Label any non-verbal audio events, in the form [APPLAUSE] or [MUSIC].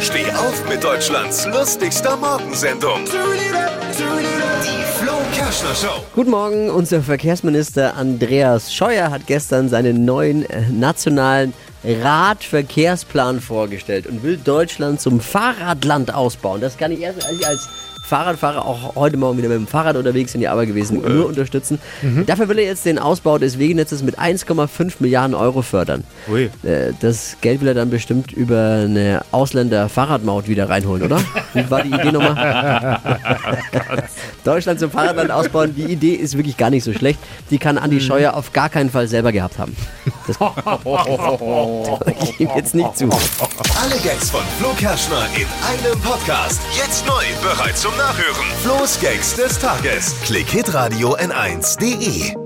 Steh auf mit Deutschlands lustigster Morgensendung. Die Flo Kerschner Show. Guten Morgen, unser Verkehrsminister Andreas Scheuer hat gestern seinen neuen äh, nationalen Radverkehrsplan vorgestellt und will Deutschland zum Fahrradland ausbauen. Das kann ich erst als ich als Fahrradfahrer auch heute Morgen wieder mit dem Fahrrad unterwegs in die Arbeit gewesen, nur unterstützen. Dafür will er jetzt den Ausbau des Wegenetzes mit 1,5 Milliarden Euro fördern. Ui. Äh, Das Geld will er dann bestimmt über eine Ausländer-Fahrradmaut wieder reinholen, oder? Wie war die Idee nochmal? [LAUGHS] Deutschland zum Fahrradland ausbauen, die Idee ist wirklich gar nicht so schlecht. Die kann Andi Scheuer auf gar keinen Fall selber gehabt haben. Das [LAUGHS] ich ihm jetzt nicht zu. Alle Gags von Flo Kerschner in einem Podcast. Jetzt neu, bereit zum Nachhören. Flo's Gags des Tages. Klick Hitradio N1.de.